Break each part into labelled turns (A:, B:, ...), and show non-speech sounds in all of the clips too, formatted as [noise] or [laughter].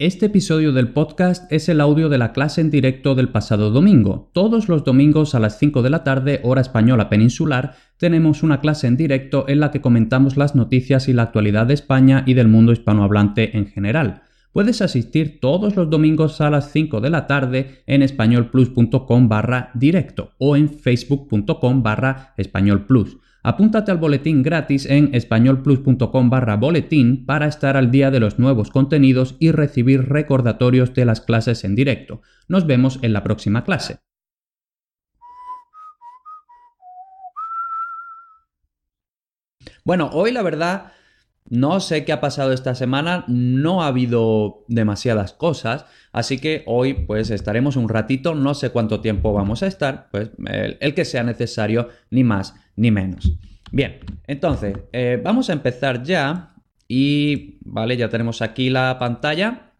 A: Este episodio del podcast es el audio de la clase en directo del pasado domingo. Todos los domingos a las 5 de la tarde, hora española peninsular, tenemos una clase en directo en la que comentamos las noticias y la actualidad de España y del mundo hispanohablante en general. Puedes asistir todos los domingos a las 5 de la tarde en españolplus.com barra directo o en facebook.com barra españolplus. Apúntate al boletín gratis en españolplus.com barra boletín para estar al día de los nuevos contenidos y recibir recordatorios de las clases en directo. Nos vemos en la próxima clase. Bueno, hoy la verdad no sé qué ha pasado esta semana, no ha habido demasiadas cosas, así que hoy pues estaremos un ratito, no sé cuánto tiempo vamos a estar, pues el, que sea necesario, ni más ni menos. Bien, entonces eh, vamos a empezar ya y vale, ya tenemos aquí la pantalla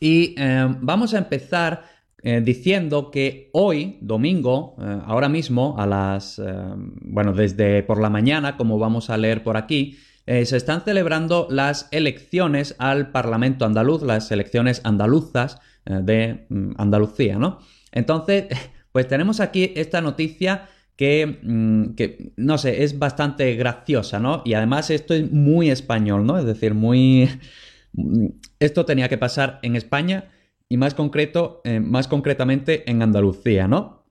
A: y eh, vamos a empezar eh, diciendo que hoy, domingo, ahora mismo, a las, bueno, desde por la mañana, como vamos a leer por aquí, se están celebrando las elecciones al Parlamento andaluz, las elecciones andaluzas de mm, Andalucía, ¿no? Entonces, [laughs] pues tenemos aquí esta noticia que, mm, que, no sé, es bastante graciosa, ¿no? Y además esto es muy español, ¿no? Es decir, muy... Mm, esto tenía que pasar en España y más concreto, eh, más concretamente en Andalucía, ¿no?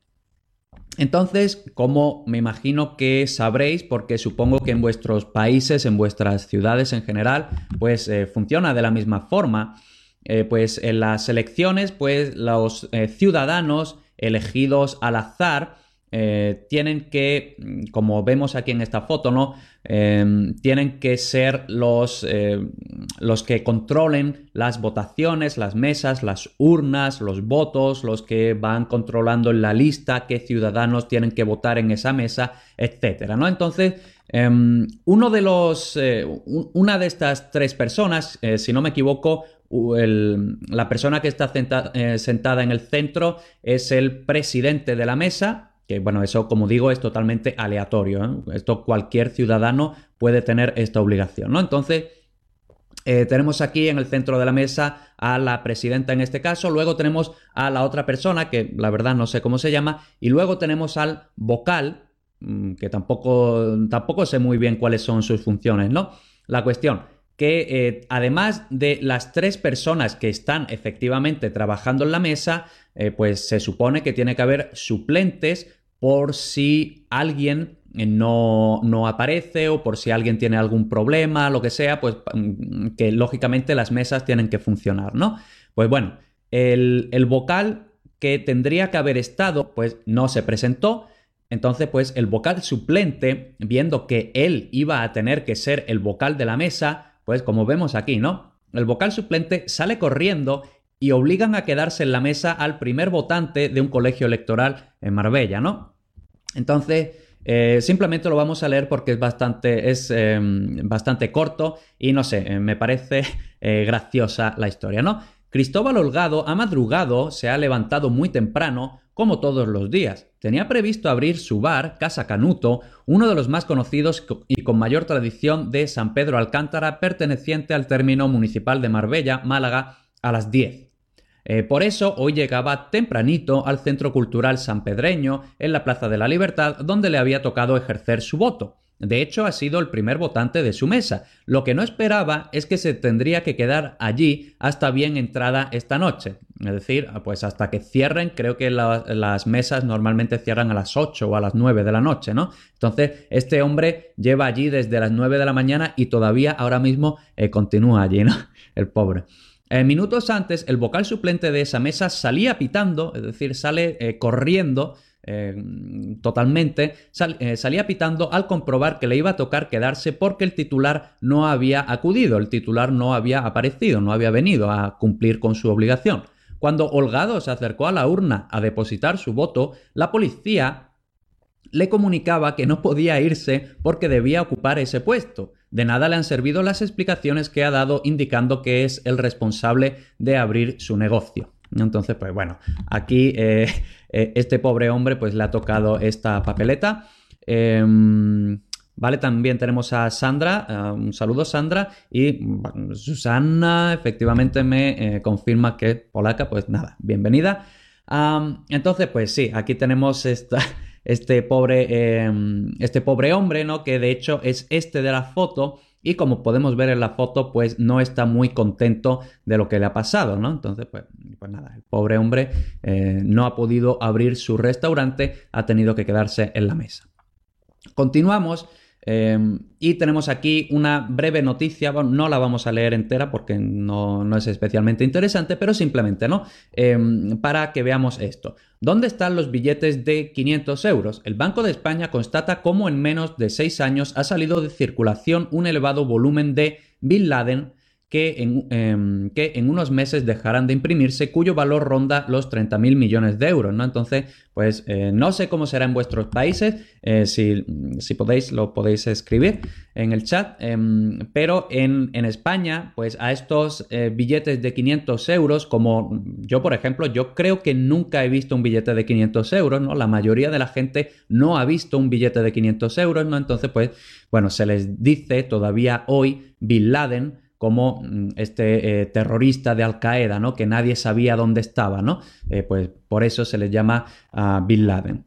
A: Entonces, como me imagino que sabréis, porque supongo que en vuestros países, en vuestras ciudades en general, pues eh, funciona de la misma forma, eh, pues en las elecciones, pues los ciudadanos elegidos al azar, eh, tienen que, mm, como vemos aquí en esta foto, ¿no? Em, tienen que ser los, eh, los que controlen las votaciones, las mesas, las urnas, los votos, los que van controlando la lista, qué ciudadanos tienen que votar en esa mesa, etcétera, ¿no? Entonces, em, uno de los, eh, una de estas tres personas, si no me equivoco, la persona que está sentada en el centro es el presidente de la mesa, que bueno, eso como digo es totalmente aleatorio. ¿eh? Esto cualquier ciudadano puede tener esta obligación, ¿no? Entonces, eh, tenemos aquí en el centro de la mesa a la presidenta en este caso, luego tenemos a la otra persona, que la verdad no sé cómo se llama, y luego tenemos al vocal, mm, que tampoco, tampoco sé muy bien cuáles son sus funciones, ¿no? La cuestión, que eh, además de las tres personas que están efectivamente trabajando en la mesa, pues se supone que tiene que haber suplentes por si alguien eh, no, no, aparece o por si alguien tiene algún problema, lo que sea, pues mm, que lógicamente las mesas tienen que funcionar, ¿no? Pues bueno, el, el vocal que tendría que haber estado, pues no se presentó. Entonces, pues el vocal suplente, viendo que él iba a tener que ser el vocal de la mesa, pues como vemos aquí, ¿no? El vocal suplente sale corriendo y obligan a quedarse en la mesa al primer votante de un colegio electoral en Marbella, ¿no? Entonces, eh, simplemente lo vamos a leer porque es bastante, es, em, bastante corto y no sé, eh, me parece [laughs] eh, graciosa la historia, ¿no? Cristóbal Holgado ha madrugado, se ha levantado muy temprano, como todos los días. Tenía previsto abrir su bar, Casa Canuto, uno de los más conocidos y con mayor tradición de San Pedro Alcántara, perteneciente al término municipal de Marbella, Málaga, a las 10. Eh, por eso hoy llegaba tempranito al Centro Cultural San Pedreño, en la Plaza de la Libertad, donde le había tocado ejercer su voto. De hecho, ha sido el primer votante de su mesa. Lo que no esperaba es que se tendría que quedar allí hasta bien entrada esta noche. Es decir, pues hasta que cierren, creo que las mesas normalmente cierran a las 8 o a las 9 de la noche, ¿no? Entonces, este hombre lleva allí desde las 9 de la mañana y todavía ahora mismo eh, continúa allí, ¿no? [laughs] El pobre. Eh, minutos antes, el vocal suplente de esa mesa salía pitando, es decir, sale eh, corriendo eh, totalmente, salía pitando al comprobar que le iba a tocar quedarse porque el titular no había acudido, el titular no había aparecido, no había venido a cumplir con su obligación. Cuando Holgado se acercó a la urna a depositar su voto, la policía le comunicaba que no podía irse porque debía ocupar ese puesto. De nada le han servido las explicaciones que ha dado indicando que es el responsable de abrir su negocio. Entonces, pues bueno, aquí eh, eh, este pobre hombre pues le ha tocado esta papeleta. Em, ¿Vale? También tenemos a Sandra, uh, un saludo Sandra, y Susana efectivamente me eh, confirma que es polaca, pues nada, bienvenida. Entonces, pues sí, aquí tenemos esta, este, pobre, eh, este pobre hombre, ¿no? Que de hecho es este de la foto y como podemos ver en la foto, pues no está muy contento de lo que le ha pasado, ¿no? Entonces, pues, pues nada, el pobre hombre eh, no ha podido abrir su restaurante, ha tenido que quedarse en la mesa. Continuamos Em, y tenemos aquí una breve noticia, no la vamos a leer entera porque no, es especialmente interesante, pero simplemente, ¿no? Em, para que veamos esto. ¿Dónde están los billetes de 500 euros? El Banco de España constata cómo en menos de 6 años ha salido de circulación un elevado volumen de Bin Laden que en, em, que en, unos meses dejarán de imprimirse, cuyo valor ronda los 30.000 millones de euros, ¿no? Entonces, pues eh, no sé cómo será en vuestros países, eh, si, si, podéis, lo podéis escribir en el chat, em, pero en, en, España, pues a estos eh, billetes de 500 euros, como yo, por ejemplo, yo creo que nunca he visto un billete de 500 euros, ¿no? La mayoría de la gente no ha visto un billete de 500 euros, ¿no? Entonces, pues, bueno, se les dice todavía hoy Bin Laden, como mm, este eh, terrorista de Al Qaeda, ¿no? Que nadie sabía dónde estaba, ¿no? Eh, pues por eso se le llama uh, Bin Laden.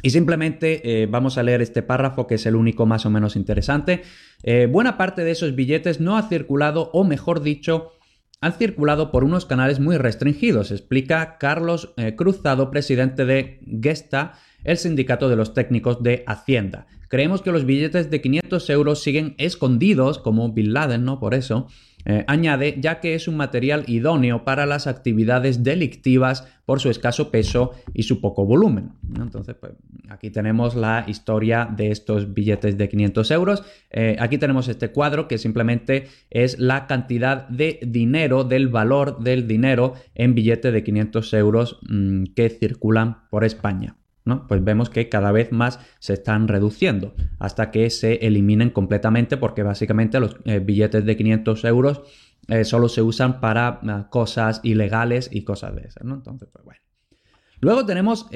A: Y simplemente eh, vamos a leer este párrafo que es el único más o menos interesante. buena parte de esos billetes no ha circulado, o mejor dicho, han circulado por unos canales muy restringidos, explica Carlos Cruzado, presidente de Gesta, el sindicato de los técnicos de Hacienda. Creemos que los billetes de 500 euros siguen escondidos, como Bin Laden, ¿no? Por eso, eh, añade, ya que es un material idóneo para las actividades delictivas por su escaso peso y su poco volumen. Entonces, pues aquí tenemos la historia de estos billetes de 500 euros. Eh, aquí tenemos este cuadro que simplemente es la cantidad de dinero, del valor del dinero en billete de 500 euros mm, que circulan por España. Pues vemos que cada vez más se están reduciendo hasta que se eliminen completamente porque básicamente los eh, billetes de 500 euros eh, solo se usan para eh, cosas ilegales y cosas de esas, ¿no? Entonces, pues bueno. Luego tenemos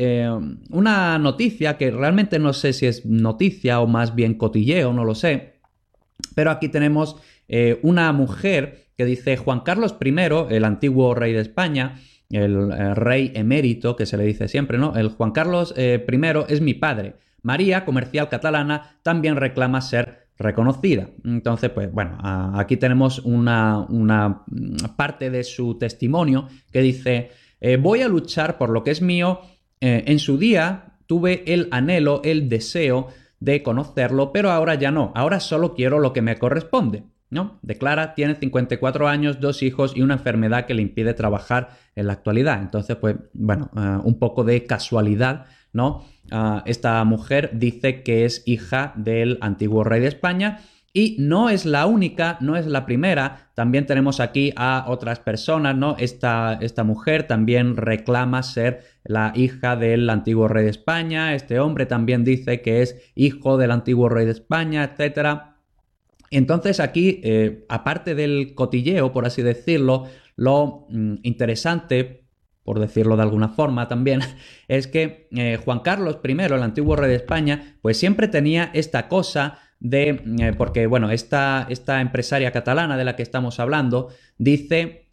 A: una noticia que realmente no sé si es noticia o más bien cotilleo, no lo sé, pero aquí tenemos una mujer que dice Juan Carlos I, el antiguo rey de España, el, eh, rey emérito, que se le dice siempre, ¿no? El Juan Carlos eh, I es mi padre. María, comercial catalana, también reclama ser reconocida. Entonces, pues bueno, aquí tenemos una, parte de su testimonio que dice, eh, voy a luchar por lo que es mío. en su día tuve el anhelo, el deseo de conocerlo, pero ahora ya no. Ahora solo quiero lo que me corresponde. Declara, tiene 54 años, dos hijos y una enfermedad que le impide trabajar en la actualidad. Entonces, pues, bueno, eh, un poco de casualidad, ¿no? Ah, esta mujer dice que es hija del antiguo rey de España y no es la única, no es la primera. También tenemos aquí a otras personas, ¿no? Esta, esta mujer también reclama ser la hija del antiguo rey de España. Este hombre también dice que es hijo del antiguo rey de España, etcétera. Entonces aquí, eh, aparte del cotilleo, por así decirlo, lo mm, interesante, por decirlo de alguna forma también, [laughs] es que eh, Juan Carlos I, el antiguo rey de España, pues siempre tenía esta cosa de, eh, porque bueno, esta, esta empresaria catalana de la que estamos hablando dice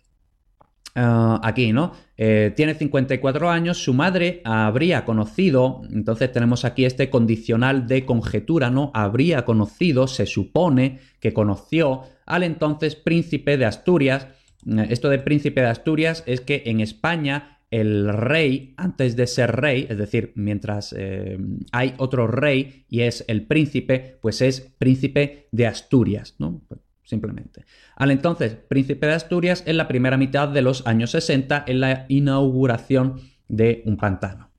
A: Ah, aquí, ¿no? Eh, tiene 54 años, su madre habría conocido, entonces tenemos aquí este condicional de conjetura, ¿no? Habría conocido, se supone que conoció al entonces príncipe de Asturias. Eh, esto de príncipe de Asturias es que en España el rey, antes de ser rey, es decir, mientras eh, hay otro rey y es el príncipe, pues es príncipe de Asturias, ¿no? Simplemente. Al entonces príncipe de Asturias en la primera mitad de los años 60 en la inauguración de un pantano.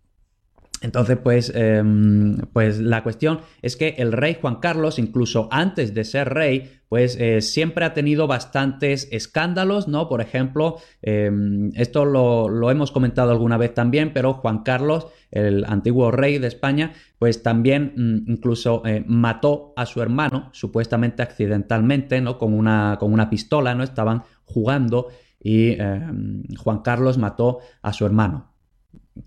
A: Entonces, pues, em, pues la cuestión es que el rey Juan Carlos, incluso antes de ser rey, pues eh, siempre ha tenido bastantes escándalos, ¿no? Por ejemplo, em, esto lo, hemos comentado alguna vez también, pero Juan Carlos, el antiguo rey de España, pues también mm, incluso eh, mató a su hermano, supuestamente accidentalmente, ¿no? Con una, con una pistola, ¿no? Estaban jugando y em, Juan Carlos mató a su hermano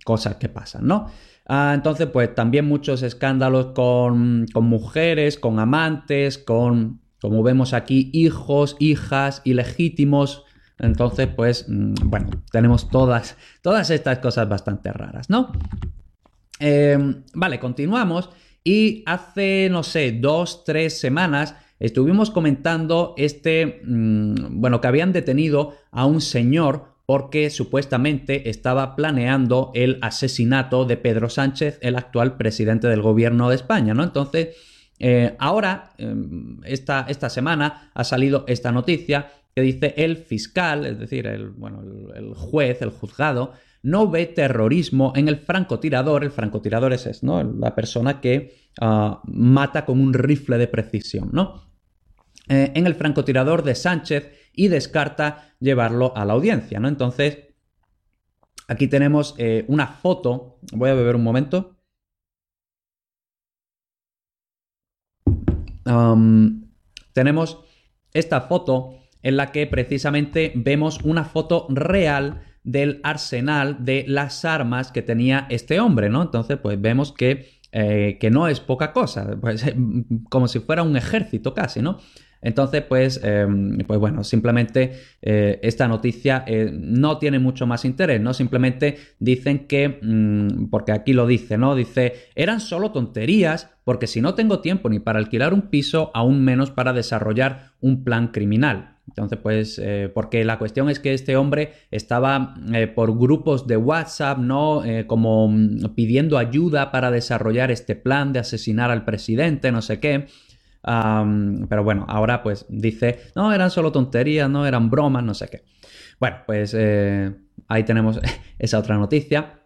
A: cosas que pasan, ¿no? Ah, entonces, pues también muchos escándalos con, con mujeres, con amantes, con, como vemos aquí, hijos, hijas ilegítimos. Entonces, pues, mm, bueno, tenemos todas, todas estas cosas bastante raras, ¿no? Em, vale, continuamos. Y hace, no sé, dos, tres semanas estuvimos comentando este, mm, bueno, que habían detenido a un señor porque supuestamente estaba planeando el asesinato de Pedro Sánchez, el actual presidente del gobierno de España, ¿no? Entonces, eh, ahora, em, esta, esta, semana, ha salido esta noticia que dice el fiscal, es decir, el, bueno, el, juez, el juzgado, no ve terrorismo en el francotirador. El francotirador es, es ¿no? la persona que ah, mata con un rifle de precisión, ¿no? Eh, en el francotirador de Sánchez y descarta llevarlo a la audiencia, ¿no? Entonces, aquí tenemos eh, una foto. Voy a beber un momento. tenemos esta foto en la que precisamente vemos una foto real del arsenal de las armas que tenía este hombre, ¿no? Entonces, pues vemos que, eh, que no es poca cosa, pues, [laughs] como si fuera un ejército casi, ¿no? Entonces, pues, em, pues bueno, simplemente eh, esta noticia eh, no tiene mucho más interés, ¿no? Simplemente dicen que, mm, porque aquí lo dice, ¿no? Dice, eran solo tonterías, porque si no tengo tiempo ni para alquilar un piso, aún menos para desarrollar un plan criminal. Entonces, pues, eh, porque la cuestión es que este hombre estaba por grupos de WhatsApp, ¿no? como mm, pidiendo ayuda para desarrollar este plan de asesinar al presidente, no sé qué pero bueno, ahora pues dice, no, eran solo tonterías, no eran bromas, no sé qué. Bueno, pues eh, ahí tenemos [laughs] esa otra noticia.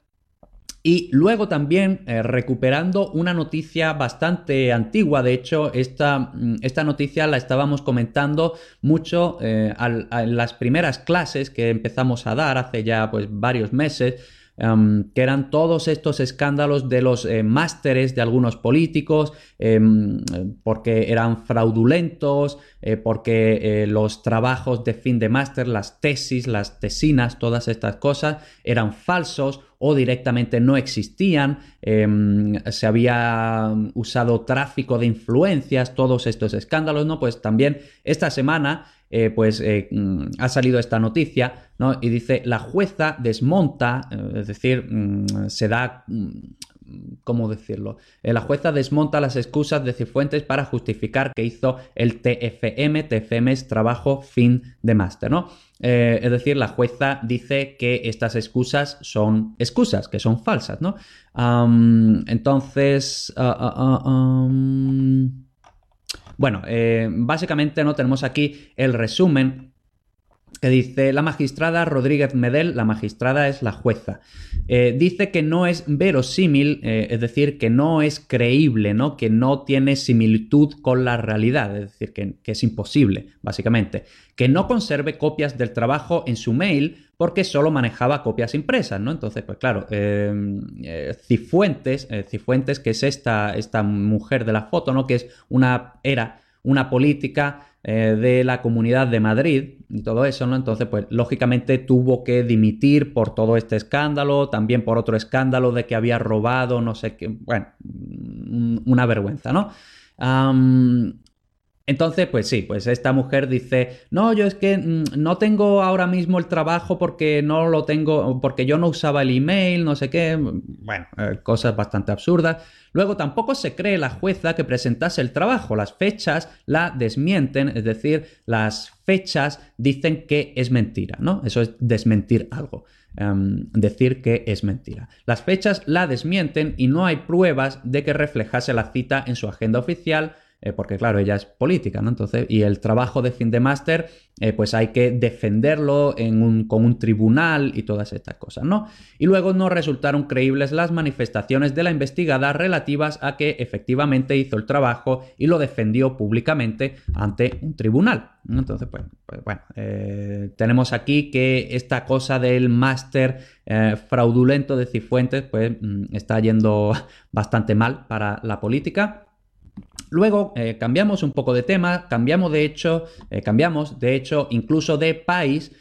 A: Y luego también eh, recuperando una noticia bastante antigua, de hecho esta, mm, esta noticia la estábamos comentando mucho eh, en las primeras clases que empezamos a dar hace ya pues varios meses Em, que eran todos estos escándalos de los eh, másteres de algunos políticos, em, porque eran fraudulentos, eh, porque eh, los trabajos de fin de máster, las tesis, las tesinas, todas estas cosas eran falsos o directamente no existían, em, se había usado tráfico de influencias, todos estos escándalos, ¿no? Pues también esta semana eh, pues eh, mm, ha salido esta noticia, ¿no? Y dice, la jueza desmonta, eh, es decir, mm, se da... Mm, ¿Cómo decirlo? la jueza desmonta las excusas de Cifuentes para justificar que hizo el TFM. TFM es trabajo fin de máster, ¿no? es decir, la jueza dice que estas excusas son excusas, que son falsas, ¿no? entonces... Ah, ah, ah, bueno, eh, básicamente no tenemos aquí el resumen que dice la magistrada Rodríguez Medel, la magistrada es la jueza, eh, dice que no es verosímil, eh, es decir, que no es creíble, ¿no? que no tiene similitud con la realidad, es decir, que, que es imposible, básicamente, que no conserve copias del trabajo en su mail porque solo manejaba copias impresas, ¿no? Entonces, pues claro, eh, Cifuentes, Cifuentes, que es esta, esta mujer de la foto, ¿no? Que es una, era una política de la Comunidad de Madrid y todo eso, ¿no? Entonces, pues lógicamente tuvo que dimitir por todo este escándalo, también por otro escándalo de que había robado, no sé qué, bueno, una vergüenza, ¿no? Entonces, pues sí, pues esta mujer dice, no, yo es que mm, no tengo ahora mismo el trabajo porque no lo tengo, porque yo no usaba el email, no sé qué, bueno, eh, cosas bastante absurdas. Luego tampoco se cree la jueza que presentase el trabajo, las fechas la desmienten, es decir, las fechas dicen que es mentira, ¿no? Eso es desmentir algo. Em, decir que es mentira. Las fechas la desmienten y no hay pruebas de que reflejase la cita en su agenda oficial eh, porque claro, ella es política, ¿no? Entonces, y el trabajo de fin de máster, eh, pues hay que defenderlo con un tribunal y todas estas cosas, ¿no? Y luego no resultaron creíbles las manifestaciones de la investigada relativas a que efectivamente hizo el trabajo y lo defendió públicamente ante un tribunal. Entonces, pues, pues bueno, eh, tenemos aquí que esta cosa del máster fraudulento de Cifuentes, pues mm, está yendo [laughs] bastante mal para la política. Luego eh, cambiamos un poco de tema, cambiamos de hecho, eh, cambiamos de hecho incluso de país.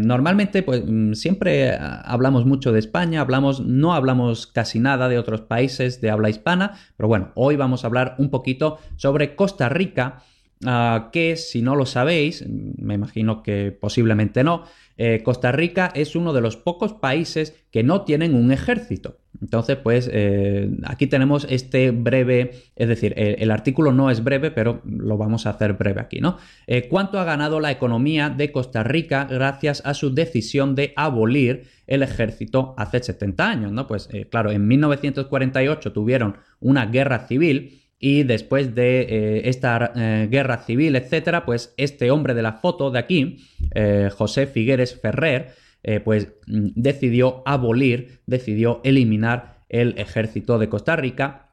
A: normalmente, pues mm, siempre hablamos mucho de España, hablamos, no hablamos casi nada de otros países de habla hispana, pero bueno, hoy vamos a hablar un poquito sobre Costa Rica, ah, que si no lo sabéis, me imagino que posiblemente no, eh, Costa Rica es uno de los pocos países que no tienen un ejército. Entonces, pues eh, aquí tenemos este breve, es decir, el artículo no es breve, pero lo vamos a hacer breve aquí, ¿no? Eh, ¿Cuánto ha ganado la economía de Costa Rica gracias a su decisión de abolir el ejército hace 70 años, ¿no? Pues claro, en 1948 tuvieron una guerra civil y después de eh, esta eh, guerra civil, etcétera, pues este hombre de la foto de aquí, eh, José Figueres Ferrer, pues mm, decidió abolir, decidió eliminar el ejército de Costa Rica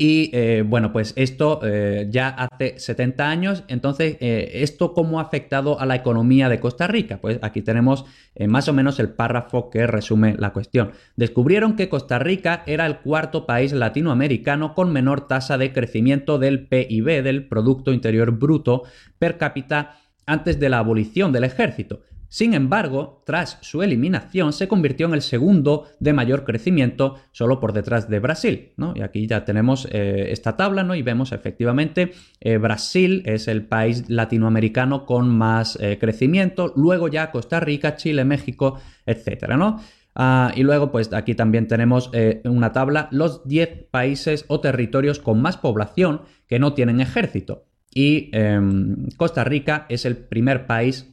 A: y eh, bueno, pues esto eh, ya hace 70 años, entonces, eh, ¿esto cómo ha afectado a la economía de Costa Rica? Pues aquí tenemos más o menos el párrafo que resume la cuestión. Descubrieron que Costa Rica era el cuarto país latinoamericano con menor tasa de crecimiento del PIB, del Producto Interior Bruto, per cápita antes de la abolición del ejército. Sin embargo, tras su eliminación se convirtió en el segundo de mayor crecimiento, solo por detrás de Brasil. ¿no? Y aquí ya tenemos eh, esta tabla ¿no? y vemos efectivamente eh, Brasil es el país latinoamericano con más eh, crecimiento, luego ya Costa Rica, Chile, México, etc. ¿no? Ah, y luego, pues aquí también tenemos una tabla, los 10 países o territorios con más población que no tienen ejército. Y em, Costa Rica es el primer país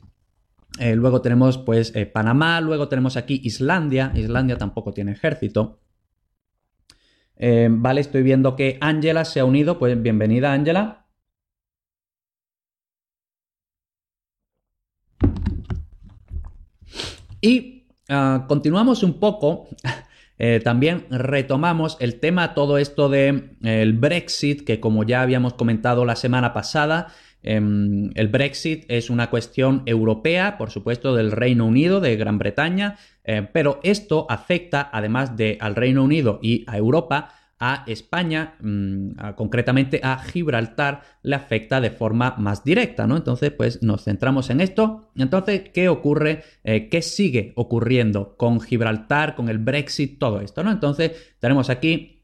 A: eh, luego tenemos pues eh, Panamá, luego tenemos aquí Islandia, Islandia tampoco tiene ejército. Eh, vale, estoy viendo que Ángela se ha unido, pues bienvenida Ángela. Y ah, continuamos un poco, [laughs] también retomamos el tema, todo esto de el Brexit, que como ya habíamos comentado la semana pasada, el Brexit es una cuestión europea, por supuesto, del Reino Unido, de Gran Bretaña, eh, pero esto afecta, además de al Reino Unido y a Europa, a España, mm, concretamente a Gibraltar, le afecta de forma más directa, ¿no? Entonces, pues nos centramos en esto. Entonces, ¿qué ocurre? Eh, ¿Qué sigue ocurriendo con Gibraltar, con el Brexit, todo esto, ¿no? Entonces, tenemos aquí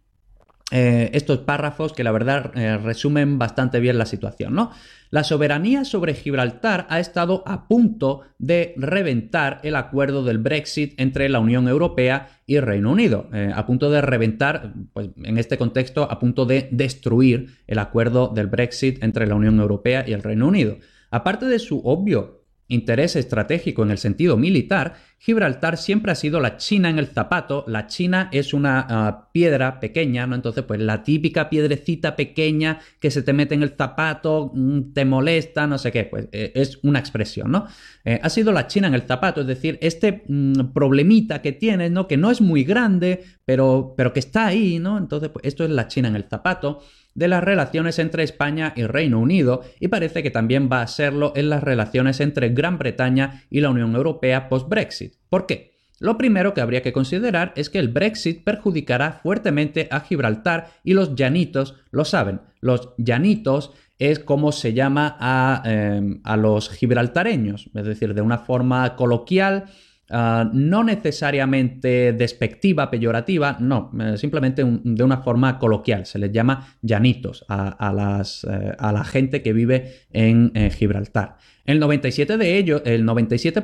A: eh, estos párrafos que la verdad resumen bastante bien la situación, ¿no? La soberanía sobre Gibraltar ha estado a punto de reventar el acuerdo del Brexit entre la Unión Europea y Reino Unido. Eh, a punto de reventar, pues en este contexto, a punto de destruir el acuerdo del Brexit entre la Unión Europea y el Reino Unido. Aparte de su obvio interés estratégico en el sentido militar, Gibraltar siempre ha sido la China en el zapato. La China es una ah, piedra pequeña, ¿no? Entonces, pues la típica piedrecita pequeña que se te mete en el zapato, mm, te molesta, no sé qué, pues eh, es una expresión, ¿no? Eh, ha sido la China en el zapato, es decir, este mm, problemita que tienes, ¿no? Que no es muy grande, pero, pero que está ahí, ¿no? Entonces, pues esto es la China en el zapato de las relaciones entre España y Reino Unido y parece que también va a serlo en las relaciones entre Gran Bretaña y la Unión Europea post-Brexit. ¿Por qué? Lo primero que habría que considerar es que el Brexit perjudicará fuertemente a Gibraltar y los llanitos lo saben. Los llanitos es como se llama a, eh, a los gibraltareños, es decir, de una forma coloquial Ah, no necesariamente despectiva, peyorativa, no, eh, simplemente de una forma coloquial. Se les llama llanitos a, las, eh, la gente que vive en eh, Gibraltar. El 97%, de ellos, el 97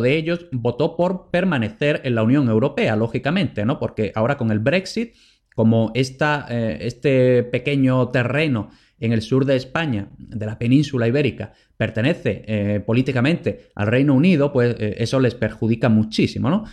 A: de ellos votó por permanecer en la Unión Europea, lógicamente, ¿no? Porque ahora con el Brexit, como esta, este pequeño terreno en el sur de España, de la península ibérica, pertenece eh, políticamente al Reino Unido, pues eh, eso les perjudica muchísimo, ¿no?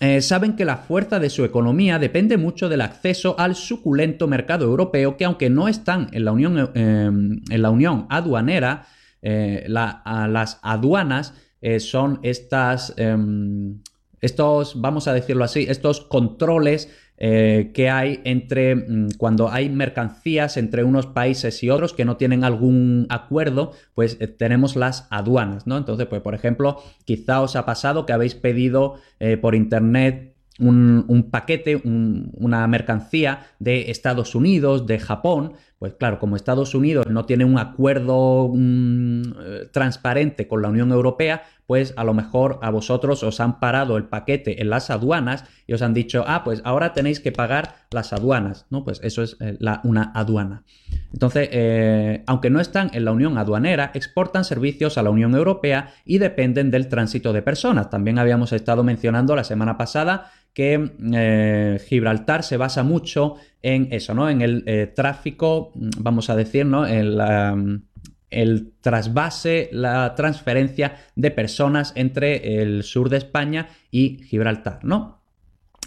A: Eh, saben que la fuerza de su economía depende mucho del acceso al suculento mercado europeo, que aunque no están en la unión, en la unión aduanera, las aduanas son estas, em, estos, vamos a decirlo así, estos controles eh, que hay entre mm, cuando hay mercancías entre unos países y otros que no tienen algún acuerdo, pues eh, tenemos las aduanas, ¿no? Entonces, pues por ejemplo, quizá os ha pasado que habéis pedido eh, por internet un, paquete, una mercancía de Estados Unidos, de Japón, pues claro, como Estados Unidos no tiene un acuerdo eh, transparente con la Unión Europea, pues a lo mejor a vosotros os han parado el paquete en las aduanas y os han dicho, ah, pues ahora tenéis que pagar las aduanas, ¿no? Pues eso es eh, una aduana. Entonces, eh, aunque no están en la Unión Aduanera, exportan servicios a la Unión Europea y dependen del tránsito de personas. También habíamos estado mencionando la semana pasada que eh, Gibraltar se basa mucho en eso, ¿no? En el eh, tráfico, mm, vamos a decir, ¿no? El, el trasvase, la transferencia de personas entre el sur de España y Gibraltar, ¿no?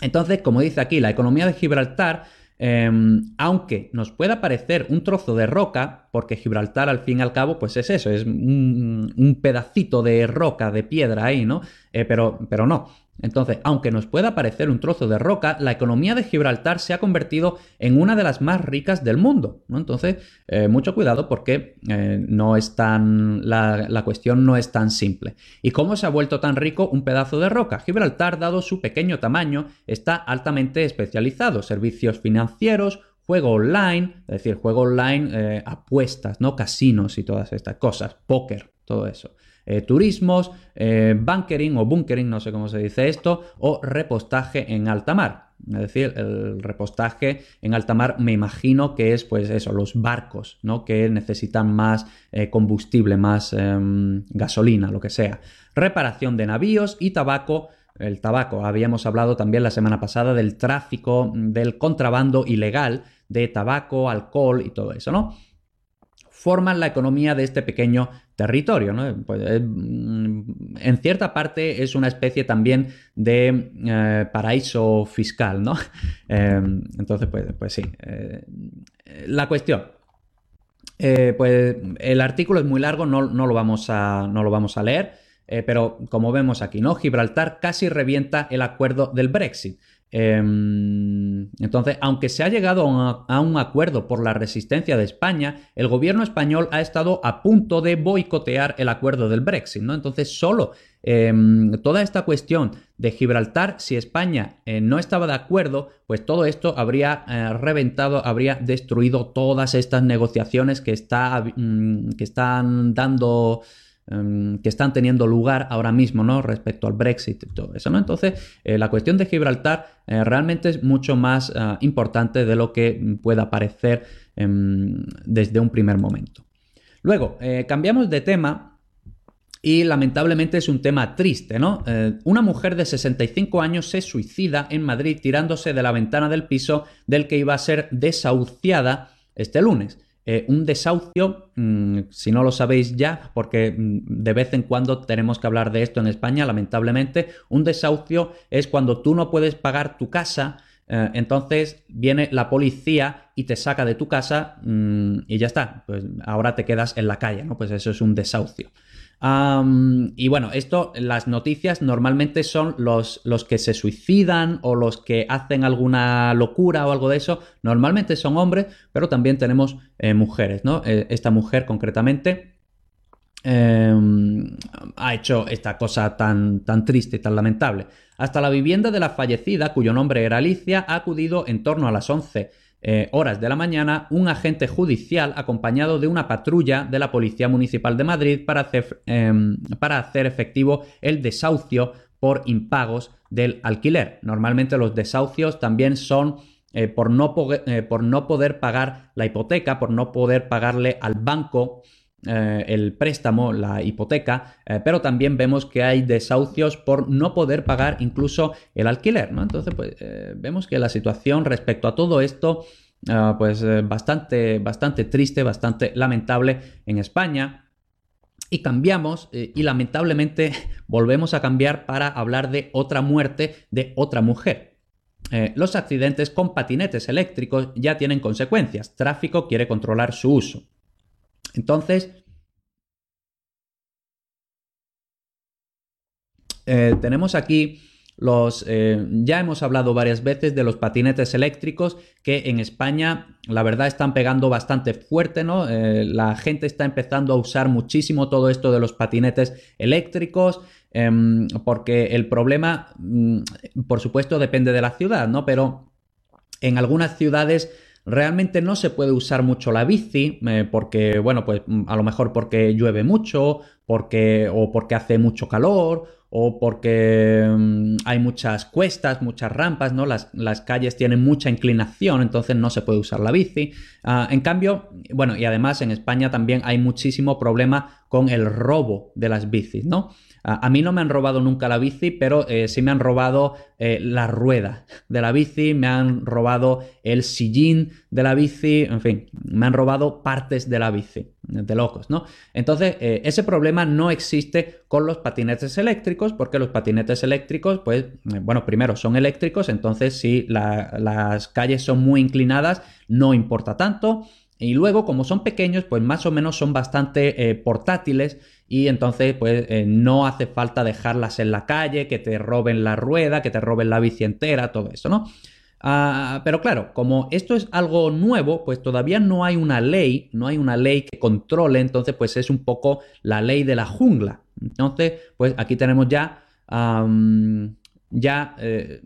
A: Entonces, como dice aquí, la economía de Gibraltar em, aunque nos pueda parecer un trozo de roca, porque Gibraltar al fin y al cabo, pues es eso, es un, pedacito de roca, de piedra ahí, ¿no? Eh, pero, pero no. Entonces, aunque nos pueda parecer un trozo de roca, la economía de Gibraltar se ha convertido en una de las más ricas del mundo. Entonces, eh, mucho cuidado porque eh, no es tan, la, la, cuestión no es tan simple. ¿Y cómo se ha vuelto tan rico un pedazo de roca? Gibraltar, dado su pequeño tamaño, está altamente especializado. Servicios financieros, juego online, es decir, juego online, eh, apuestas, ¿no? Casinos y todas estas cosas, póker, todo eso. Eh, turismos, eh, bunkering o bunkering, no sé cómo se dice esto, o repostaje en alta mar. Es decir, el repostaje en alta mar me imagino que es pues eso, los barcos, ¿no? Que necesitan más eh, combustible, más em, gasolina, lo que sea. Reparación de navíos y tabaco. El tabaco, habíamos hablado también la semana pasada del tráfico, del contrabando ilegal de tabaco, alcohol y todo eso, ¿no? forman la economía de este pequeño territorio. Pues, eh, en cierta parte es una especie también de eh, paraíso fiscal, ¿no? [laughs] Em, entonces, pues, pues sí. Eh, la cuestión. pues el artículo es muy largo, no, lo, vamos a, no lo vamos a leer, pero como vemos aquí, ¿no? Gibraltar casi revienta el acuerdo del Brexit. Em, entonces, aunque se ha llegado a un acuerdo por la resistencia de España, el gobierno español ha estado a punto de boicotear el acuerdo del Brexit, ¿no? Entonces, solo em, toda esta cuestión de Gibraltar, si España eh, no estaba de acuerdo, pues todo esto habría eh, reventado, habría destruido todas estas negociaciones que, está, mm, que están dando Em, que están teniendo lugar ahora mismo, ¿no? Respecto al Brexit y todo eso, ¿no? Entonces, eh, la cuestión de Gibraltar eh, realmente es mucho más ah, importante de lo que pueda parecer em, desde un primer momento. Luego, eh, cambiamos de tema y lamentablemente es un tema triste, ¿no? una mujer de 65 años se suicida en Madrid tirándose de la ventana del piso del que iba a ser desahuciada este lunes. Eh, un desahucio, mm, si no lo sabéis ya, porque mm, de vez en cuando tenemos que hablar de esto en España, lamentablemente, un desahucio es cuando tú no puedes pagar tu casa, eh, entonces viene la policía y te saca de tu casa mm, y ya está, pues ahora te quedas en la calle, ¿no? Pues eso es un desahucio y bueno, esto, las noticias normalmente son los, los, que se suicidan o los que hacen alguna locura o algo de eso. Normalmente son hombres, pero también tenemos eh, mujeres, ¿no? Eh, esta mujer concretamente em, ha hecho esta cosa tan, tan triste y tan lamentable. Hasta la vivienda de la fallecida, cuyo nombre era Alicia, ha acudido en torno a las 11 eh, horas de la mañana un agente judicial acompañado de una patrulla de la Policía Municipal de Madrid para hacer, em, para hacer efectivo el desahucio por impagos del alquiler. Normalmente los desahucios también son eh, por, no eh, por, no poder pagar la hipoteca, por no poder pagarle al banco el préstamo, la hipoteca, pero también vemos que hay desahucios por no poder pagar incluso el alquiler. Entonces, pues vemos que la situación respecto a todo esto, pues bastante triste, bastante lamentable en España. Y cambiamos y lamentablemente [laughs] volvemos a cambiar para hablar de otra muerte de otra mujer. los accidentes con patinetes eléctricos ya tienen consecuencias. Tráfico quiere controlar su uso. Entonces, eh, tenemos aquí los, eh, ya hemos hablado varias veces de los patinetes eléctricos que en España la verdad están pegando bastante fuerte, ¿no? Eh, la gente está empezando a usar muchísimo todo esto de los patinetes eléctricos em, porque el problema, mm, por supuesto, depende de la ciudad, ¿no? Pero en algunas ciudades realmente no se puede usar mucho la bici eh, porque, bueno, pues mm, a lo mejor porque llueve mucho, porque, o porque hace mucho calor, o porque mm, hay muchas cuestas, muchas rampas, ¿no? Las, calles tienen mucha inclinación, entonces no se puede usar la bici. Ah, en cambio, bueno, y además en España también hay muchísimo problema con el robo de las bicis, ¿no? A, mí no me han robado nunca la bici, pero eh, sí me han robado eh, la rueda de la bici, me han robado el sillín de la bici, en fin, me han robado partes de la bici, de locos, ¿no? Entonces, eh, ese problema no existe con los patinetes eléctricos, porque los patinetes eléctricos, pues, bueno, primero son eléctricos, entonces si las calles son muy inclinadas, no importa tanto. Y luego, como son pequeños, pues más o menos son bastante portátiles y entonces pues eh, no hace falta dejarlas en la calle, que te roben la rueda, que te roben la bici entera, todo eso, ¿no? Ah, pero claro, como esto es algo nuevo, pues todavía no hay una ley, no hay una ley que controle, entonces pues es un poco la ley de la jungla. Entonces, pues aquí tenemos ya, ya eh,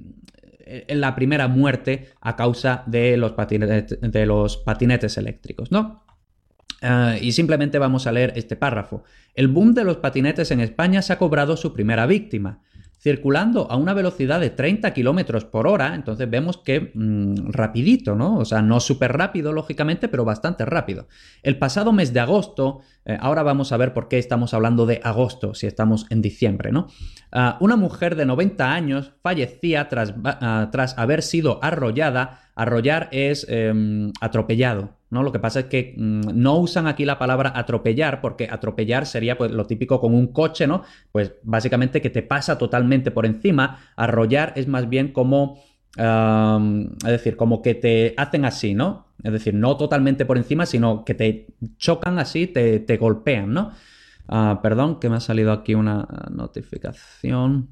A: la primera muerte a causa de los, de los patinetes eléctricos, ¿no? Ah, y simplemente vamos a leer este párrafo. El boom de los patinetes en España se ha cobrado su primera víctima. Circulando a una velocidad de 30 kilómetros por hora, entonces vemos que mm, rapidito, ¿no? O sea, no súper rápido, lógicamente, pero bastante rápido. El pasado mes de agosto, eh, ahora vamos a ver por qué estamos hablando de agosto, si estamos en diciembre, ¿no? Ah, una mujer de 90 años fallecía tras, ah, tras haber sido arrollada. Arrollar es em, atropellado, ¿no? Lo que pasa es que mm, no usan aquí la palabra atropellar, porque atropellar sería pues, lo típico con un coche, ¿no? Pues básicamente que te pasa totalmente por encima. Arrollar es más bien como. es decir, como que te hacen así, ¿no? Es decir, no totalmente por encima, sino que te chocan así, te, golpean, ¿no? Ah, perdón, que me ha salido aquí una notificación.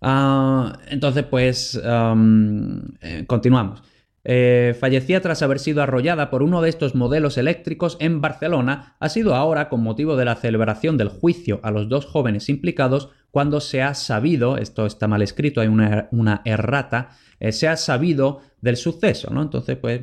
A: Ah, entonces, pues, eh, continuamos. Eh, fallecía tras haber sido arrollada por uno de estos modelos eléctricos en Barcelona, ha sido ahora con motivo de la celebración del juicio a los dos jóvenes implicados cuando se ha sabido, esto está mal escrito, hay una, errata, eh, se ha sabido del suceso, ¿no? Entonces, pues,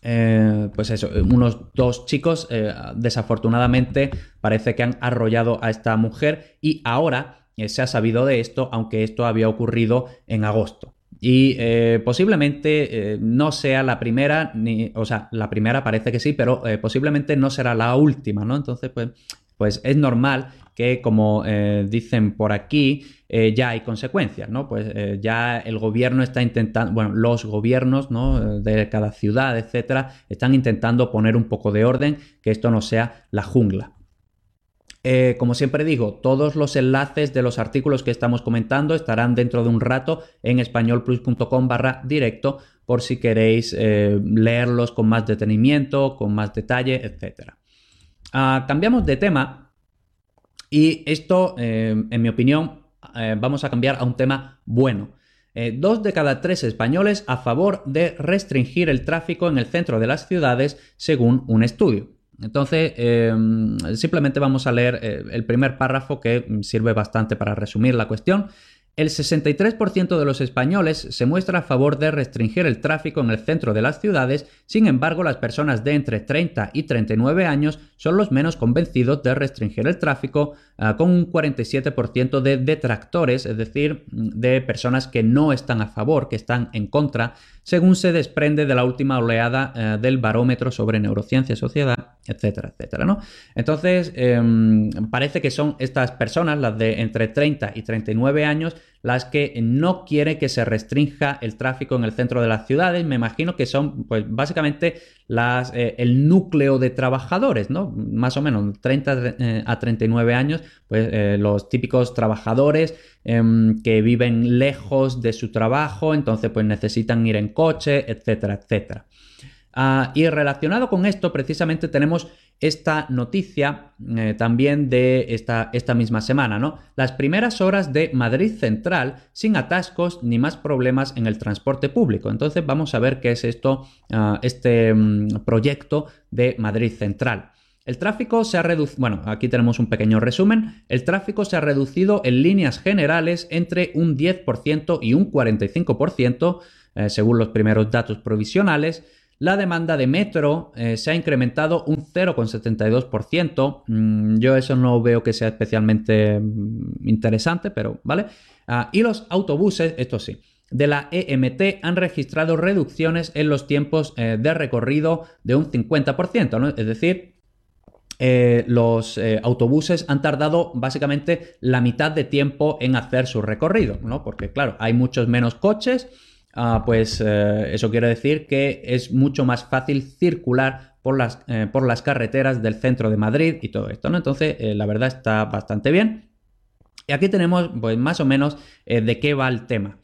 A: pues eso, unos dos chicos desafortunadamente parece que han arrollado a esta mujer y ahora se ha sabido de esto, aunque esto había ocurrido en agosto. Y eh, posiblemente eh, no sea la primera, ni, o sea, la primera parece que sí, pero eh, posiblemente no será la última, ¿no? Entonces, pues, pues es normal que, como dicen por aquí, ya hay consecuencias, ¿no? Pues ya el gobierno está intentando, bueno, los gobiernos, ¿no? De cada ciudad, etcétera, están intentando poner un poco de orden, que esto no sea la jungla. Eh, como siempre digo, todos los enlaces de los artículos que estamos comentando estarán dentro de un rato en españolplus.com barra directo por si queréis eh, leerlos con más detenimiento, con más detalle, etc. Ah, cambiamos de tema y esto, eh, en mi opinión, vamos a cambiar a un tema bueno. dos de cada tres españoles a favor de restringir el tráfico en el centro de las ciudades, según un estudio. Entonces, em, simplemente vamos a leer eh, el primer párrafo que sirve bastante para resumir la cuestión. El 63% de los españoles se muestra a favor de restringir el tráfico en el centro de las ciudades, sin embargo las personas de entre 30 y 39 años son los menos convencidos de restringir el tráfico, ah, con un 47% de detractores, es decir, de personas que no están a favor, que están en contra, según se desprende de la última oleada eh, del barómetro sobre neurociencia, sociedad, etcétera, etcétera. ¿no? Entonces, em, parece que son estas personas, las de entre 30 y 39 años, las que no quiere que se restrinja el tráfico en el centro de las ciudades. Me imagino que son, pues, básicamente las, eh, el núcleo de trabajadores, ¿no? Más o menos 30 eh, a 39 años, pues eh, los típicos trabajadores em, que viven lejos de su trabajo, entonces pues necesitan ir en coche, etcétera, etcétera. Ah, y relacionado con esto, precisamente tenemos esta noticia eh, también de esta, esta, misma semana, ¿no? Las primeras horas de Madrid Central sin atascos ni más problemas en el transporte público. Entonces vamos a ver qué es esto, ah, este mm, proyecto de Madrid Central. El tráfico se ha reducido, bueno, aquí tenemos un pequeño resumen, el tráfico se ha reducido en líneas generales entre un 10% y un 45%, eh, según los primeros datos provisionales, la demanda de metro eh, se ha incrementado un 0,72%. Mm, yo eso no veo que sea especialmente mm, interesante, pero vale. Ah, y los autobuses, esto sí, de la EMT han registrado reducciones en los tiempos eh, de recorrido de un 50%, Es decir, eh, los autobuses han tardado básicamente la mitad de tiempo en hacer su recorrido, ¿no? Porque claro, hay muchos menos coches Ah, pues eh, eso quiere decir que es mucho más fácil circular por las, eh, por las carreteras del centro de Madrid y todo esto, ¿no? Entonces, eh, la verdad está bastante bien. Y aquí tenemos, pues, más o menos de qué va el tema.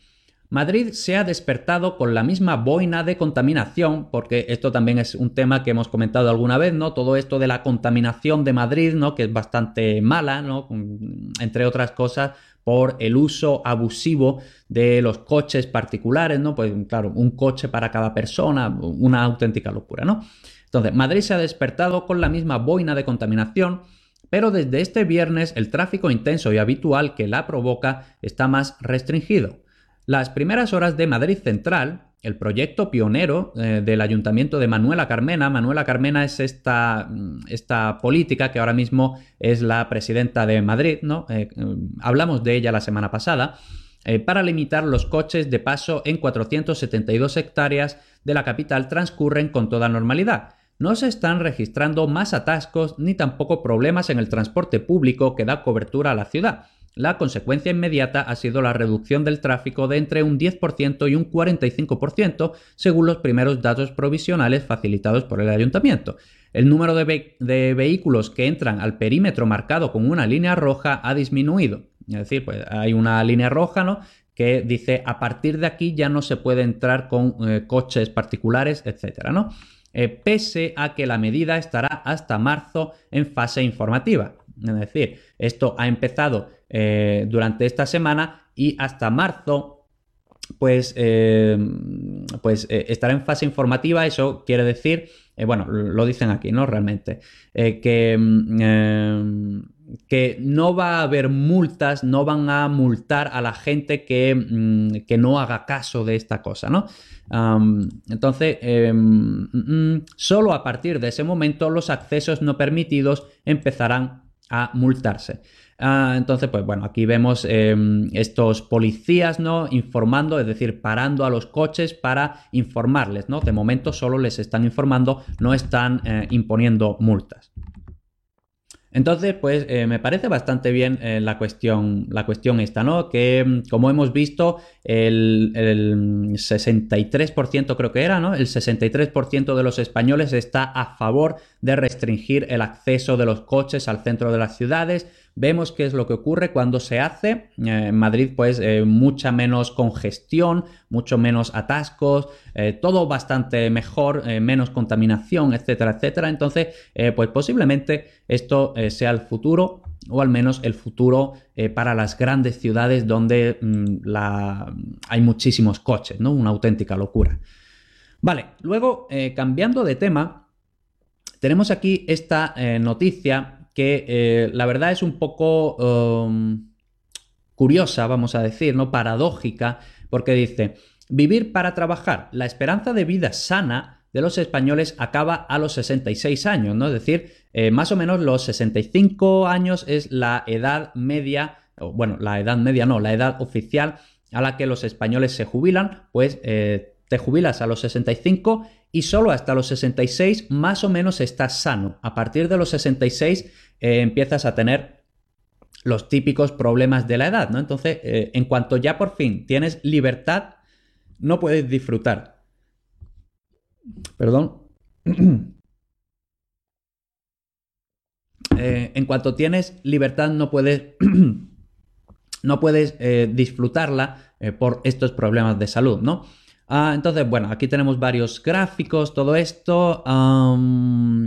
A: Madrid se ha despertado con la misma boina de contaminación, porque esto también es un tema que hemos comentado alguna vez, ¿no? Todo esto de la contaminación de Madrid, ¿no? Que es bastante mala, ¿no? Entre otras cosas, por el uso abusivo de los coches particulares, ¿no? Pues claro, un coche para cada persona, una auténtica locura, ¿no? Entonces, Madrid se ha despertado con la misma boina de contaminación, pero desde este viernes el tráfico intenso y habitual que la provoca está más restringido. Las primeras horas de Madrid Central, el proyecto pionero eh, del ayuntamiento de Manuela Carmena. Manuela Carmena es esta, mm, esta, política que ahora mismo es la presidenta de Madrid. Eh, mm, hablamos de ella la semana pasada. Eh, para limitar los coches de paso en 472 hectáreas de la capital transcurren con toda normalidad. No se están registrando más atascos ni tampoco problemas en el transporte público que da cobertura a la ciudad. La consecuencia inmediata ha sido la reducción del tráfico de entre un 10% y un 45%, según los primeros datos provisionales facilitados por el ayuntamiento. El número de, vehículos que entran al perímetro marcado con una línea roja ha disminuido. Es decir, pues hay una línea roja, ¿no? que dice a partir de aquí ya no se puede entrar con eh, coches particulares, etcétera, ¿no? Eh, pese a que la medida estará hasta marzo en fase informativa. Es decir, esto ha empezado eh, durante esta semana y hasta marzo pues, eh, pues eh, estará en fase informativa. Eso quiere decir, bueno, lo dicen aquí, ¿no? Realmente, que, mm, que, no va a haber multas, no van a multar a la gente que, mm, que no haga caso de esta cosa, ¿no? entonces, mm, solo a partir de ese momento los accesos no permitidos empezarán a multarse. Ah, entonces, pues bueno, aquí vemos em, estos policías, ¿no? Informando, es decir, parando a los coches para informarles, ¿no? De momento solo les están informando, no están eh, imponiendo multas. Entonces, pues eh, me parece bastante bien eh, la, cuestión, la cuestión esta, ¿no? Que em, como hemos visto, el, el 63% creo que era, ¿no? El 63% de los españoles está a favor de restringir el acceso de los coches al centro de las ciudades Vemos qué es lo que ocurre cuando se hace. Eh, en Madrid, pues, eh, mucha menos congestión, mucho menos atascos, eh, todo bastante mejor, menos contaminación, etcétera, etcétera. Entonces, pues posiblemente esto sea el futuro o al menos el futuro para las grandes ciudades donde mm, hay muchísimos coches, ¿no? Una auténtica locura. Vale, luego, cambiando de tema, tenemos aquí esta noticia que eh, la verdad es un poco um, curiosa, vamos a decir, ¿no? Paradójica, porque dice, vivir para trabajar, la esperanza de vida sana de los españoles acaba a los 66 años, ¿no? Es decir, eh, más o menos los 65 años es la edad media, bueno, la edad media no, la edad oficial a la que los españoles se jubilan, pues eh, te jubilas a los 65 y solo hasta los 66 más o menos estás sano. A partir de los 66 eh, empiezas a tener los típicos problemas de la edad, ¿no? Entonces, eh, en cuanto ya por fin tienes libertad, no puedes disfrutar. Perdón. [clears throat] Eh, en cuanto tienes libertad, no puedes, [clears throat] no puedes disfrutarla por estos problemas de salud, ¿no? Ah, entonces, bueno, aquí tenemos varios gráficos, todo esto,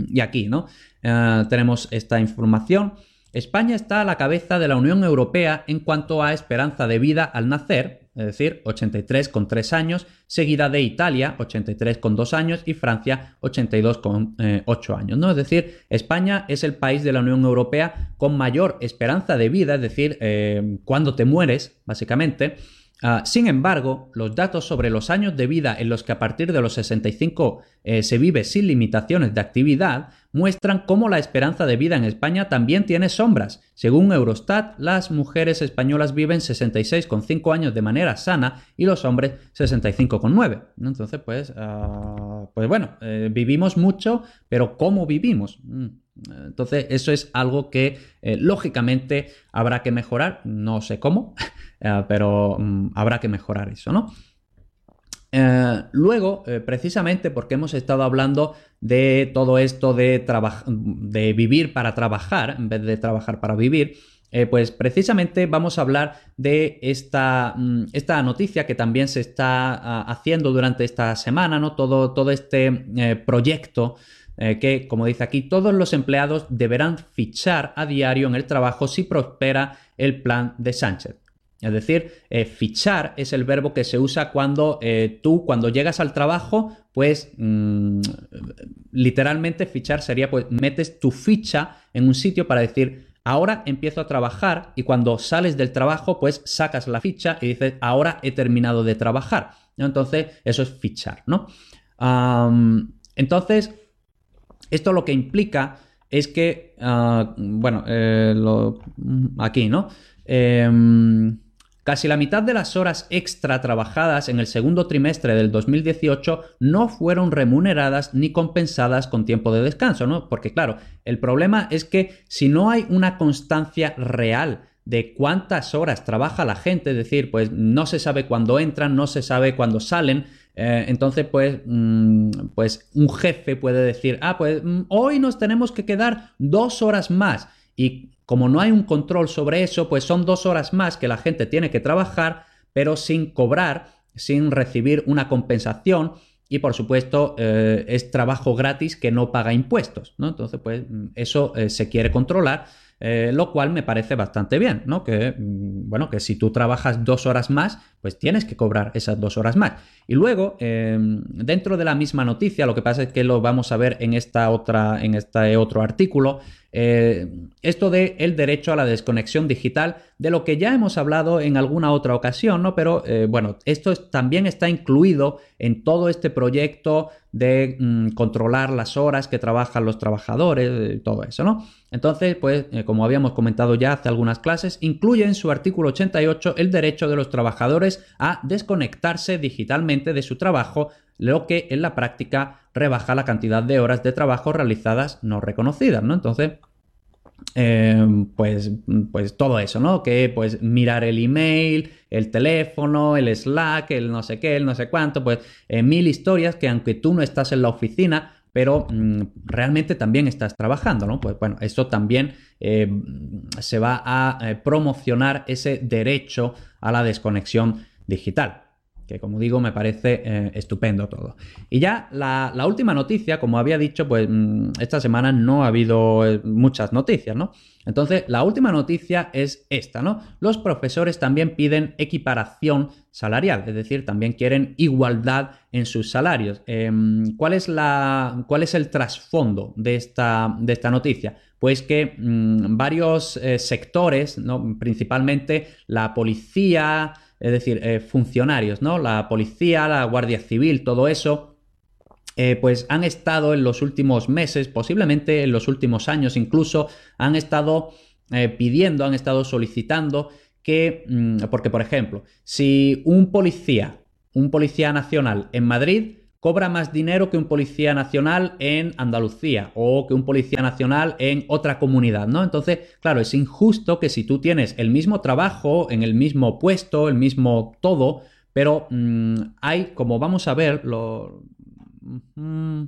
A: y aquí, ¿no? Ah, tenemos esta información. España está a la cabeza de la Unión Europea en cuanto a esperanza de vida al nacer, es decir, 83 con 3 años, seguida de Italia, 83 con 2 años, y Francia, 82 con 8 años. ¿no? Es decir, España es el país de la Unión Europea con mayor esperanza de vida, es decir, eh, cuando te mueres, básicamente, Ah, sin embargo, los datos sobre los años de vida en los que a partir de los 65 eh, se vive sin limitaciones de actividad muestran cómo la esperanza de vida en España también tiene sombras. Según Eurostat, las mujeres españolas viven 66,5 años de manera sana y los hombres 65,9. Entonces, pues, ah, pues bueno, eh, vivimos mucho, pero ¿cómo vivimos? Mm. Entonces, eso es algo que eh, lógicamente habrá que mejorar, no sé cómo, eh, pero mm, habrá que mejorar eso, ¿no? Eh, luego, precisamente porque hemos estado hablando de todo esto de, vivir para trabajar en vez de trabajar para vivir, pues precisamente vamos a hablar de esta, mm, esta, noticia que también se está ah, haciendo durante esta semana, ¿no? Todo, todo este proyecto eh, que, como dice aquí, todos los empleados deberán fichar a diario en el trabajo si prospera el plan de Sánchez. Es decir, eh, fichar es el verbo que se usa cuando eh, tú, cuando llegas al trabajo, pues mm, literalmente fichar sería, pues metes tu ficha en un sitio para decir, ahora empiezo a trabajar y cuando sales del trabajo, pues sacas la ficha y dices, ahora he terminado de trabajar. Entonces, eso es fichar, ¿no? entonces, esto lo que implica es que, ah, bueno, eh, aquí, ¿no? Casi la mitad de las horas extra trabajadas en el segundo trimestre del 2018 no fueron remuneradas ni compensadas con tiempo de descanso, ¿no? Porque claro, el problema es que si no hay una constancia real de cuántas horas trabaja la gente, es decir, pues no se sabe cuándo entran, no se sabe cuándo salen, eh, entonces, pues, mm, pues un jefe puede decir, ah, pues mm, hoy nos tenemos que quedar dos horas más. Y como no hay un control sobre eso, pues son dos horas más que la gente tiene que trabajar, pero sin cobrar, sin recibir una compensación. Y por supuesto, eh, es trabajo gratis que no paga impuestos, ¿no? Entonces, pues mm, eso eh, se quiere controlar. Eh, lo cual me parece bastante bien, ¿no? Que, mm, bueno, que si tú trabajas dos horas más, pues tienes que cobrar esas dos horas más. Y luego, em, dentro de la misma noticia, lo que pasa es que lo vamos a ver en esta otra, en este otro artículo, eh, esto de el derecho a la desconexión digital, de lo que ya hemos hablado en alguna otra ocasión, ¿no? Pero eh, bueno, esto también está incluido en todo este proyecto de mm, controlar las horas que trabajan los trabajadores, eh, todo eso, ¿no? Entonces, pues, como habíamos comentado ya hace algunas clases, incluye en su artículo 88 el derecho de los trabajadores a desconectarse digitalmente de su trabajo lo que en la práctica rebaja la cantidad de horas de trabajo realizadas no reconocidas, ¿no? Entonces, eh, pues, pues todo eso, ¿no? Que pues mirar el email, el teléfono, el Slack, el no sé qué, el no sé cuánto, pues eh, mil historias que aunque tú no estás en la oficina, pero mm, realmente también estás trabajando, ¿no? Pues bueno, eso también eh, se va a promocionar ese derecho a la desconexión digital que como digo me parece eh, estupendo todo. Y ya la, última noticia, como había dicho, pues mm, esta semana no ha habido eh, muchas noticias, ¿no? Entonces, la última noticia es esta, ¿no? Los profesores también piden equiparación salarial, es decir, también quieren igualdad en sus salarios. Em, ¿cuál, es la, ¿Cuál es el trasfondo de esta, de esta noticia? Pues que mm, varios eh, sectores, ¿no? principalmente la policía, es decir, eh, funcionarios, ¿no? La policía, la Guardia Civil, todo eso, eh, pues han estado en los últimos meses, posiblemente en los últimos años incluso, han estado eh, pidiendo, han estado solicitando que, mm, porque por ejemplo, si un policía, un policía nacional en Madrid cobra más dinero que un policía nacional en Andalucía o que un policía nacional en otra comunidad, ¿no? Entonces, claro, es injusto que si tú tienes el mismo trabajo, en el mismo puesto, el mismo todo, pero mm, hay, como vamos a ver, lo... Mm,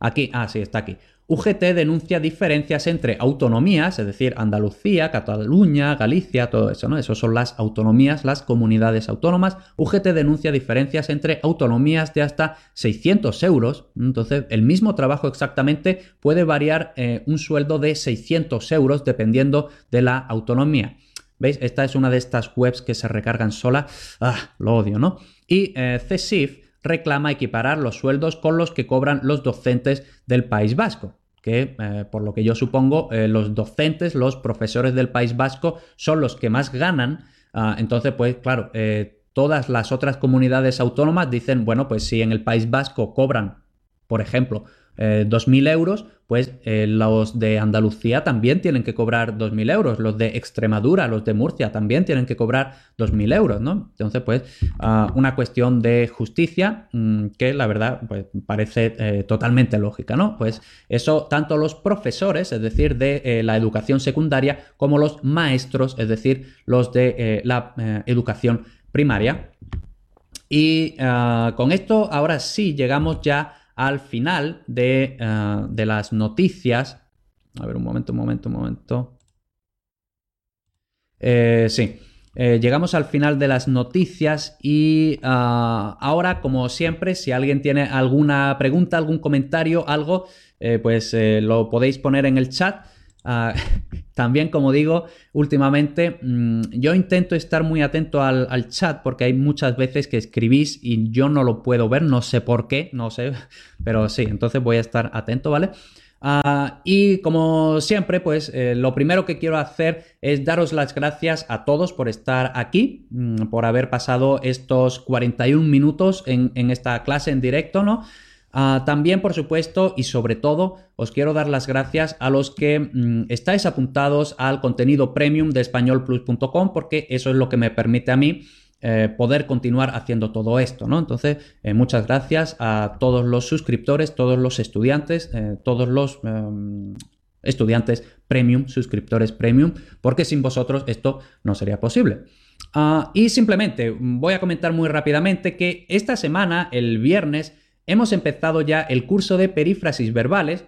A: Aquí, ah, sí, está aquí. UGT denuncia diferencias entre autonomías, es decir, Andalucía, Cataluña, Galicia, todo eso, ¿no? Esas son las autonomías, las comunidades autónomas. UGT denuncia diferencias entre autonomías de hasta 600 euros. Entonces, el mismo trabajo exactamente puede variar eh, un sueldo de 600 euros dependiendo de la autonomía. ¿Veis? Esta es una de estas webs que se recargan sola. Ah, lo odio, ¿no? Y eh, CSIF reclama equiparar los sueldos con los que cobran los docentes del País Vasco que eh, por lo que yo supongo eh, los docentes, los profesores del País Vasco son los que más ganan. Ah, entonces, pues claro, eh, todas las otras comunidades autónomas dicen, bueno, pues si en el País Vasco cobran, por ejemplo, 2.000 euros, pues eh, los de Andalucía también tienen que cobrar 2.000 euros, los de Extremadura, los de Murcia también tienen que cobrar 2.000 euros, ¿no? Entonces, pues, ah, una cuestión de justicia mm, que la verdad pues, parece eh, totalmente lógica, ¿no? Pues eso tanto los profesores, es decir, de eh, la educación secundaria, como los maestros, es decir, los de la educación primaria. Y ah, con esto, ahora sí, llegamos ya al final de, eh, de las noticias. A ver, un momento, un momento, un momento. Eh, sí. Eh, llegamos al final de las noticias y ah, ahora, como siempre, si alguien tiene alguna pregunta, algún comentario, algo, pues lo podéis poner en el chat. Ah, [laughs] también, como digo, últimamente mm, yo intento estar muy atento al, chat porque hay muchas veces que escribís y yo no lo puedo ver, no sé por qué, no sé, [laughs] pero sí, entonces voy a estar atento, ¿vale? Ah, y como siempre, pues eh, lo primero que quiero hacer es daros las gracias a todos por estar aquí, mm, por haber pasado estos 41 minutos en, en esta clase en directo, ¿no? Ah, también, por supuesto, y sobre todo, os quiero dar las gracias a los que mm, estáis apuntados al contenido premium de españolplus.com porque eso es lo que me permite a mí eh, poder continuar haciendo todo esto, ¿no? Entonces, eh, muchas gracias a todos los suscriptores, todos los estudiantes, eh, todos los em, estudiantes premium, suscriptores premium, porque sin vosotros esto no sería posible. Ah, y simplemente voy a comentar muy rápidamente que esta semana, el viernes, hemos empezado ya el curso de perífrasis verbales.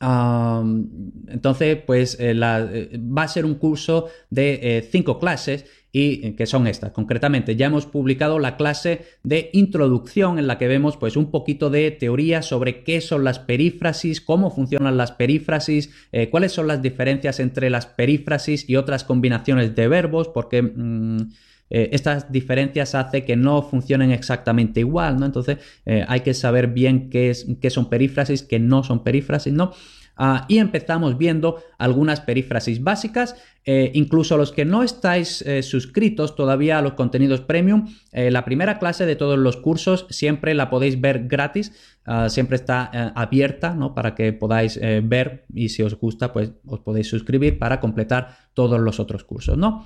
A: entonces, pues eh, eh, va a ser un curso de eh, cinco clases y que son estas. Concretamente, ya hemos publicado la clase de introducción en la que vemos pues un poquito de teoría sobre qué son las perífrasis, cómo funcionan las perífrasis, cuáles son las diferencias entre las perífrasis y otras combinaciones de verbos, porque mm, eh, estas diferencias hace que no funcionen exactamente igual, ¿no? Entonces eh, hay que saber bien qué, es, qué son perífrasis, qué no son perífrasis, ¿no? Ah, y empezamos viendo algunas perífrasis básicas, eh, incluso los que no estáis suscritos todavía a los contenidos premium, la primera clase de todos los cursos siempre la podéis ver gratis, ah, siempre está abierta ¿no? para que podáis ver y si os gusta pues os podéis suscribir para completar todos los otros cursos, ¿no?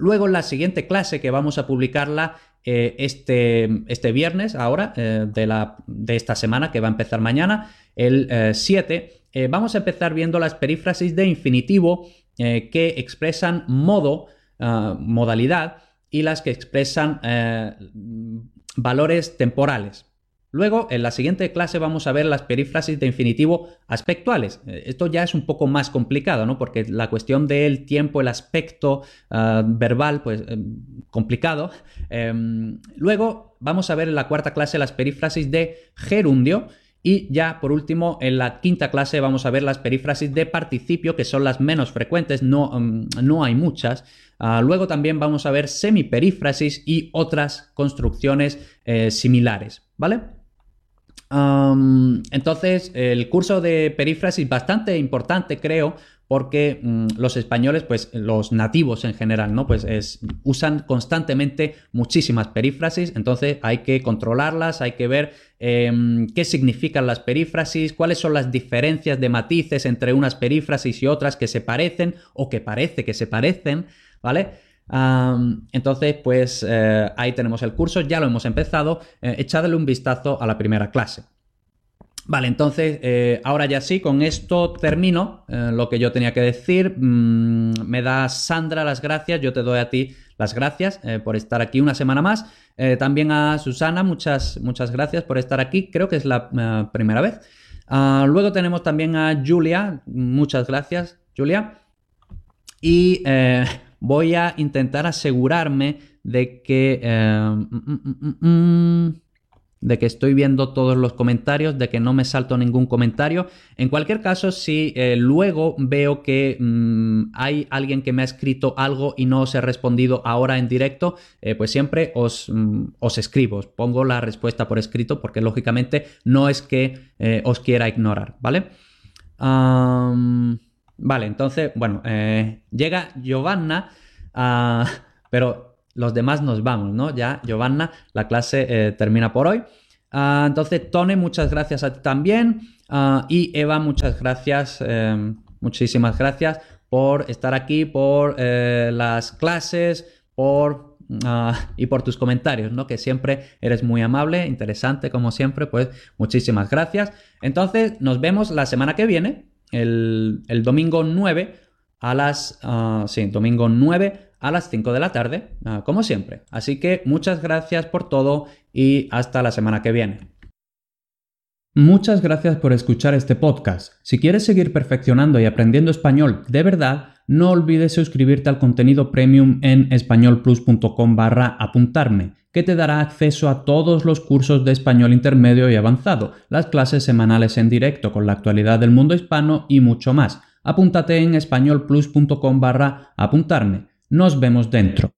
A: Luego en la siguiente clase que vamos a publicarla eh, este, este, viernes, ahora, eh, de, la, de, esta semana que va a empezar mañana, el 7, eh, vamos a empezar viendo las perífrasis de infinitivo que expresan modo, ah, modalidad, y las que expresan valores temporales. Luego, en la siguiente clase vamos a ver las perífrasis de infinitivo aspectuales. Eh, esto ya es un poco más complicado, ¿no? Porque la cuestión del tiempo, el aspecto ah, verbal, pues eh, complicado. Em, luego vamos a ver en la cuarta clase las perífrasis de gerundio. Y ya por último, en la quinta clase vamos a ver las perífrasis de participio, que son las menos frecuentes, no, em, no hay muchas. Ah, luego también vamos a ver semiperífrasis y otras construcciones eh, similares, ¿vale? Entonces, el curso de perífrasis bastante importante, creo, porque mm, los españoles, pues los nativos en general, ¿no? Pues es, usan constantemente muchísimas perífrasis, entonces hay que controlarlas, hay que ver em, qué significan las perífrasis, cuáles son las diferencias de matices entre unas perífrasis y otras que se parecen o que parece que se parecen, ¿vale? Entonces, pues eh, ahí tenemos el curso, ya lo hemos empezado, eh, echadle un vistazo a la primera clase. Vale, entonces, eh, ahora ya sí, con esto termino lo que yo tenía que decir. Mm, me da Sandra las gracias, yo te doy a ti las gracias por estar aquí una semana más. también a Susana, muchas, muchas gracias por estar aquí, creo que es la primera vez. Ah, luego tenemos también a Julia, muchas gracias, Julia. Y voy a intentar asegurarme de que... Mm, mm, de que estoy viendo todos los comentarios, de que no me salto ningún comentario. En cualquier caso, si eh, luego veo que mm, hay alguien que me ha escrito algo y no os he respondido ahora en directo, eh, pues siempre os, mm, os, escribo, os pongo la respuesta por escrito porque lógicamente no es que eh, os quiera ignorar, ¿vale? Vale, entonces, bueno, llega Giovanna, ah, [laughs] pero los demás nos vamos, ¿no? Ya, Giovanna, la clase eh, termina por hoy. Ah, entonces, Tone, muchas gracias a ti también. Ah, y Eva, muchas gracias, em, muchísimas gracias por estar aquí, por eh, las clases, por y por tus comentarios, ¿no? Que siempre eres muy amable, interesante, como siempre, pues muchísimas gracias. Entonces, nos vemos la semana que viene, el, domingo 9, a las, sí, domingo 9 a las 5 de la tarde, ah, como siempre. Así que muchas gracias por todo y hasta la semana que viene. Muchas gracias por escuchar este podcast. Si quieres seguir perfeccionando y aprendiendo español de verdad, no olvides suscribirte al contenido premium en españolplus.com barra apuntarme, que te dará acceso a todos los cursos de español intermedio y avanzado, las clases semanales en directo con la actualidad del mundo hispano y mucho más. Apúntate en españolplus.com barra apuntarme. Nos vemos dentro.